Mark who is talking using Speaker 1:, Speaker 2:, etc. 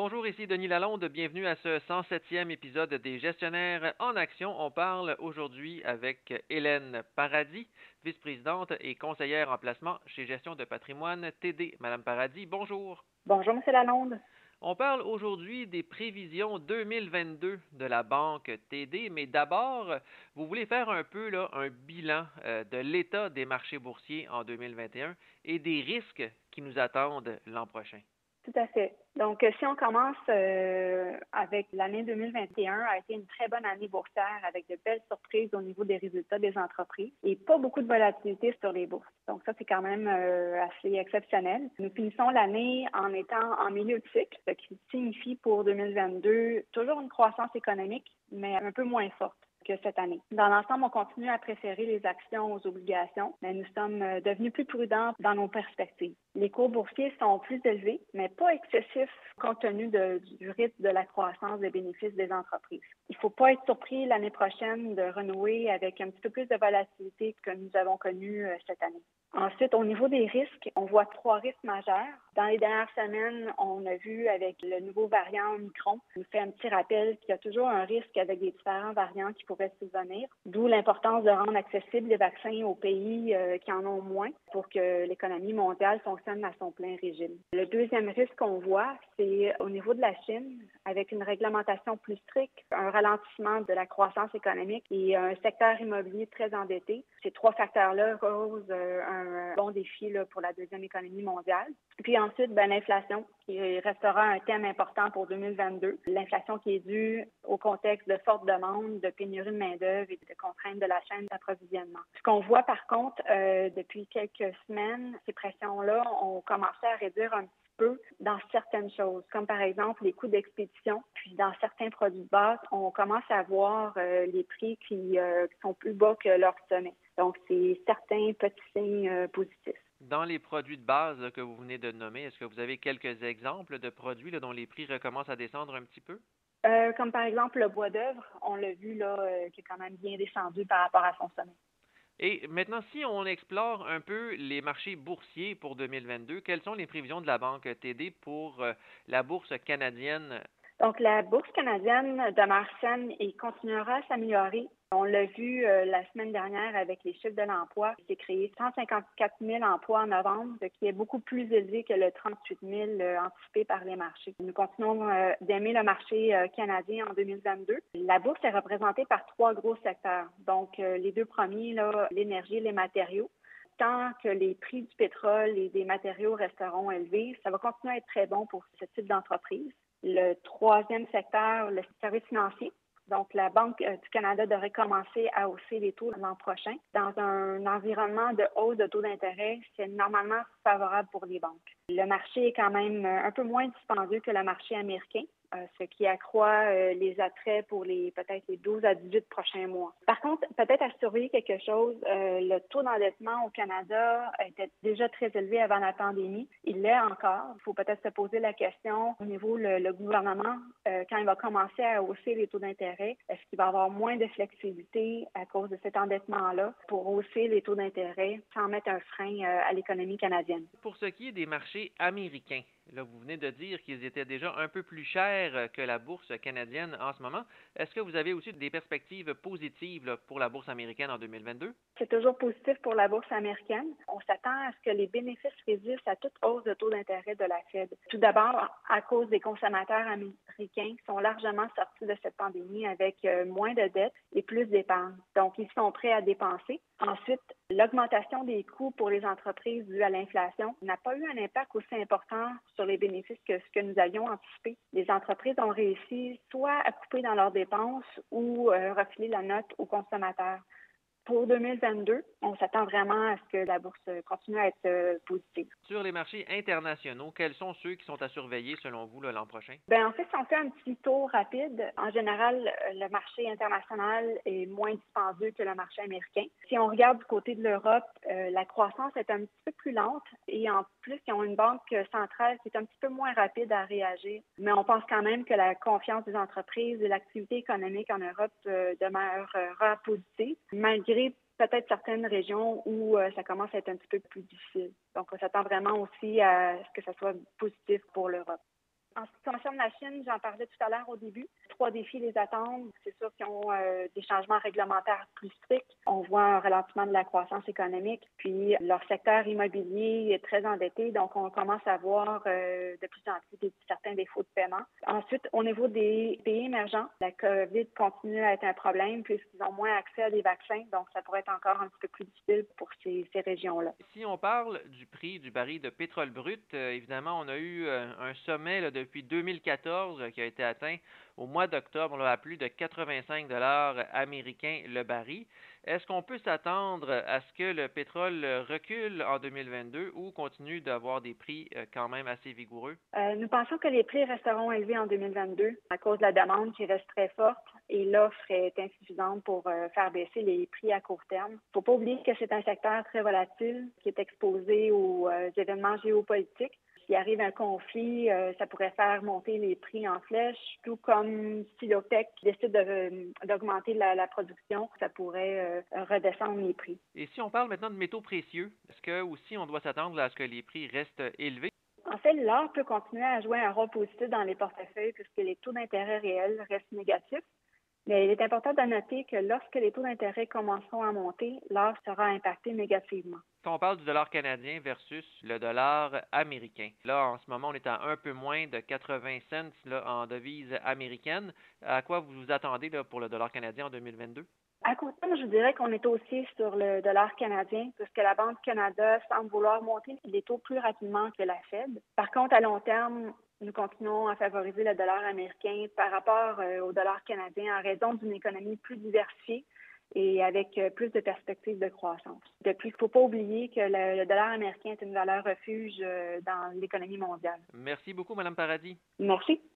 Speaker 1: Bonjour, ici Denis Lalonde. Bienvenue à ce 107e épisode des Gestionnaires en Action. On parle aujourd'hui avec Hélène Paradis, vice-présidente et conseillère en placement chez Gestion de patrimoine TD. Madame Paradis, bonjour.
Speaker 2: Bonjour, Monsieur Lalonde.
Speaker 1: On parle aujourd'hui des prévisions 2022 de la banque TD, mais d'abord, vous voulez faire un peu là, un bilan euh, de l'état des marchés boursiers en 2021 et des risques qui nous attendent l'an prochain.
Speaker 2: Tout à fait. Donc, euh, si on commence euh, avec l'année 2021, a été une très bonne année boursière avec de belles surprises au niveau des résultats des entreprises et pas beaucoup de volatilité sur les bourses. Donc, ça, c'est quand même euh, assez exceptionnel. Nous finissons l'année en étant en milieu de cycle, ce qui signifie pour 2022 toujours une croissance économique, mais un peu moins forte cette année. Dans l'ensemble, on continue à préférer les actions aux obligations, mais nous sommes euh, devenus plus prudents dans nos perspectives. Les cours boursiers sont plus élevés, mais pas excessifs compte tenu du rythme de la croissance des bénéfices des entreprises. Il ne faut pas être surpris l'année prochaine de renouer avec un petit peu plus de volatilité que nous avons connu euh, cette année. Ensuite, au niveau des risques, on voit trois risques majeurs. Dans les dernières semaines, on a vu avec le nouveau variant Omicron, on fait un petit rappel qu'il y a toujours un risque avec des différents variants qui pourraient d'où l'importance de rendre accessibles les vaccins aux pays euh, qui en ont moins pour que l'économie mondiale fonctionne à son plein régime. Le deuxième risque qu'on voit, c'est au niveau de la Chine, avec une réglementation plus stricte, un ralentissement de la croissance économique et un secteur immobilier très endetté. Ces trois facteurs-là causent euh, un bon défi pour la deuxième économie mondiale. Puis ensuite, ben, l'inflation, qui restera un thème important pour 2022. L'inflation qui est due au contexte de forte demande, de pénurie de main-d'œuvre et de contraintes de la chaîne d'approvisionnement. Ce qu'on voit par contre euh, depuis quelques semaines, ces pressions-là ont commencé à réduire un petit peu dans certaines choses, comme par exemple les coûts d'expédition. Puis dans certains produits de base, on commence à voir euh, les prix qui, euh, qui, sont plus bas que leur sommet. Donc, c'est certains petits signes positifs.
Speaker 1: Dans les produits de base que vous venez de nommer, est-ce que vous avez quelques exemples de produits dont les prix recommencent à descendre un petit peu?
Speaker 2: Euh, comme par exemple le bois d'œuvre, on l'a vu là, euh, qui est quand même bien descendu par rapport à son sommet.
Speaker 1: Et maintenant, si on explore un peu les marchés boursiers pour 2022, quelles sont les prévisions de la Banque TD pour euh, la bourse canadienne
Speaker 2: donc, la bourse canadienne demeure saine et continuera à s'améliorer. On l'a vu euh, la semaine dernière avec les chiffres de l'emploi. Il s'est créé 154 000 emplois en novembre, ce qui est beaucoup plus élevé que le 38 000 euh, anticipé par les marchés. Nous continuons euh, d'aimer le marché canadien en 2022. La bourse est représentée par trois gros secteurs. Donc, les deux premiers, l'énergie et les matériaux tant que les prix du pétrole et des matériaux resteront élevés, ça va continuer à être très bon pour ce type d'entreprise. Le troisième secteur, le service financier. Donc, la Banque euh, du Canada devrait commencer à hausser les taux l'an prochain. Dans un environnement de hausse de taux d'intérêt, c'est normalement favorable pour les banques. Le marché est quand même euh, un peu moins dispendieux que le marché américain. Euh, ce qui accroît euh, les attraits pour les peut-être les 12 à 18 prochains mois. Par contre, peut-être à surveiller quelque chose, euh, le taux d'endettement au Canada était déjà très élevé avant la pandémie. Il l'est encore. Il faut peut-être se poser la question au niveau le, le gouvernement, quand il va commencer à hausser les taux d'intérêt, est-ce qu'il va avoir moins de flexibilité à cause de cet endettement-là pour hausser les taux d'intérêt sans mettre un frein à l'économie canadienne?
Speaker 1: Pour ce qui est des marchés américains, Là, vous venez de dire qu'ils étaient déjà un peu plus chers que la bourse canadienne en ce moment. Est-ce que vous avez aussi des perspectives positives pour la bourse américaine en 2022?
Speaker 2: C'est toujours positif pour la bourse américaine. On s'attend à ce que les bénéfices résistent à toute hausse de taux d'intérêt de la Fed. Tout d'abord, à cause des consommateurs américains sont largement sortis de cette pandémie avec euh, moins de dettes et plus d'épargne. Donc, ils sont prêts à dépenser. Ensuite, l'augmentation des coûts pour les entreprises due à l'inflation n'a pas eu un impact aussi important sur les bénéfices que ce que nous avions anticipé. Les entreprises ont réussi soit à couper dans leurs dépenses ou euh, refiler la note aux consommateurs pour 2022, on s'attend vraiment à ce que la bourse continue à être euh, positive.
Speaker 1: Sur les marchés internationaux, quels sont ceux qui sont à surveiller selon vous l'an prochain?
Speaker 2: Bien, en fait, si on fait un petit tour rapide, en général, le marché international est moins dispendieux que le marché américain. Si on regarde du côté de l'Europe, euh, la croissance est un petit peu plus lente et en plus, ils ont une banque centrale qui est un petit peu moins rapide à réagir. Mais on pense quand même que la confiance des entreprises et l'activité économique en Europe euh, demeurera positive, malgré peut-être certaines régions où euh, ça commence à être un petit peu plus difficile. Donc, on s'attend vraiment aussi à ce que ça soit positif pour l'Europe. En ce qui concerne la Chine, j'en parlais tout à l'heure au début. Trois défis les attendent. C'est sûr qu'ils ont euh, des changements réglementaires plus stricts. On voit un ralentissement de la croissance économique. Puis leur secteur immobilier est très endetté, donc on commence à voir euh, de plus en plus certains défauts de paiement. Ensuite, au niveau des pays émergents, la COVID continue à être un problème puisqu'ils ont moins accès à des vaccins, donc ça pourrait être encore un petit peu plus difficile pour ces, régions-là.
Speaker 1: Si on parle du prix du baril de pétrole brut, euh, évidemment, on a eu un sommet là, depuis 2014 qui a été atteint au mois d'octobre à plus de 85 dollars américains le baril. Est-ce qu'on peut s'attendre à ce que le pétrole recule en 2022 ou continue d'avoir des prix euh, quand même assez vigoureux?
Speaker 2: Euh, nous pensons que les prix resteront élevés en 2022 à cause de la demande qui reste très forte et l'offre est insuffisante pour euh, faire baisser les prix à court terme. Il ne faut pas oublier que c'est un secteur très volatile qui est exposé aux événements géopolitiques s'il arrive un conflit, euh, ça pourrait faire monter les prix en flèche, tout comme si l'OPEC décide d'augmenter la, production, ça pourrait euh, redescendre les prix.
Speaker 1: Et si on parle maintenant de métaux précieux, est-ce que aussi on doit s'attendre à ce que les prix restent élevés?
Speaker 2: En fait, l'or peut continuer à jouer un rôle positif dans les portefeuilles puisque les taux d'intérêt réels restent négatifs. Mais il est important de noter que lorsque les taux d'intérêt commenceront à monter, l'or sera impacté négativement.
Speaker 1: Quand on parle du dollar canadien versus le dollar américain, là, en ce moment, on est à un peu moins de 80 cents en devise américaine. À quoi vous vous attendez pour le dollar canadien en 2022?
Speaker 2: À court terme, je dirais qu'on est aussi sur le dollar canadien, puisque la Banque Canada semble vouloir monter les taux plus rapidement que la Fed. Par contre, à long terme, nous continuons à favoriser le dollar américain par rapport euh, au dollar canadien en raison d'une économie plus diversifiée et avec euh, plus de perspectives de croissance. De plus, il ne faut pas oublier que le, dollar américain est une valeur refuge euh, dans l'économie mondiale.
Speaker 1: Merci beaucoup, Madame Paradis.
Speaker 2: Merci.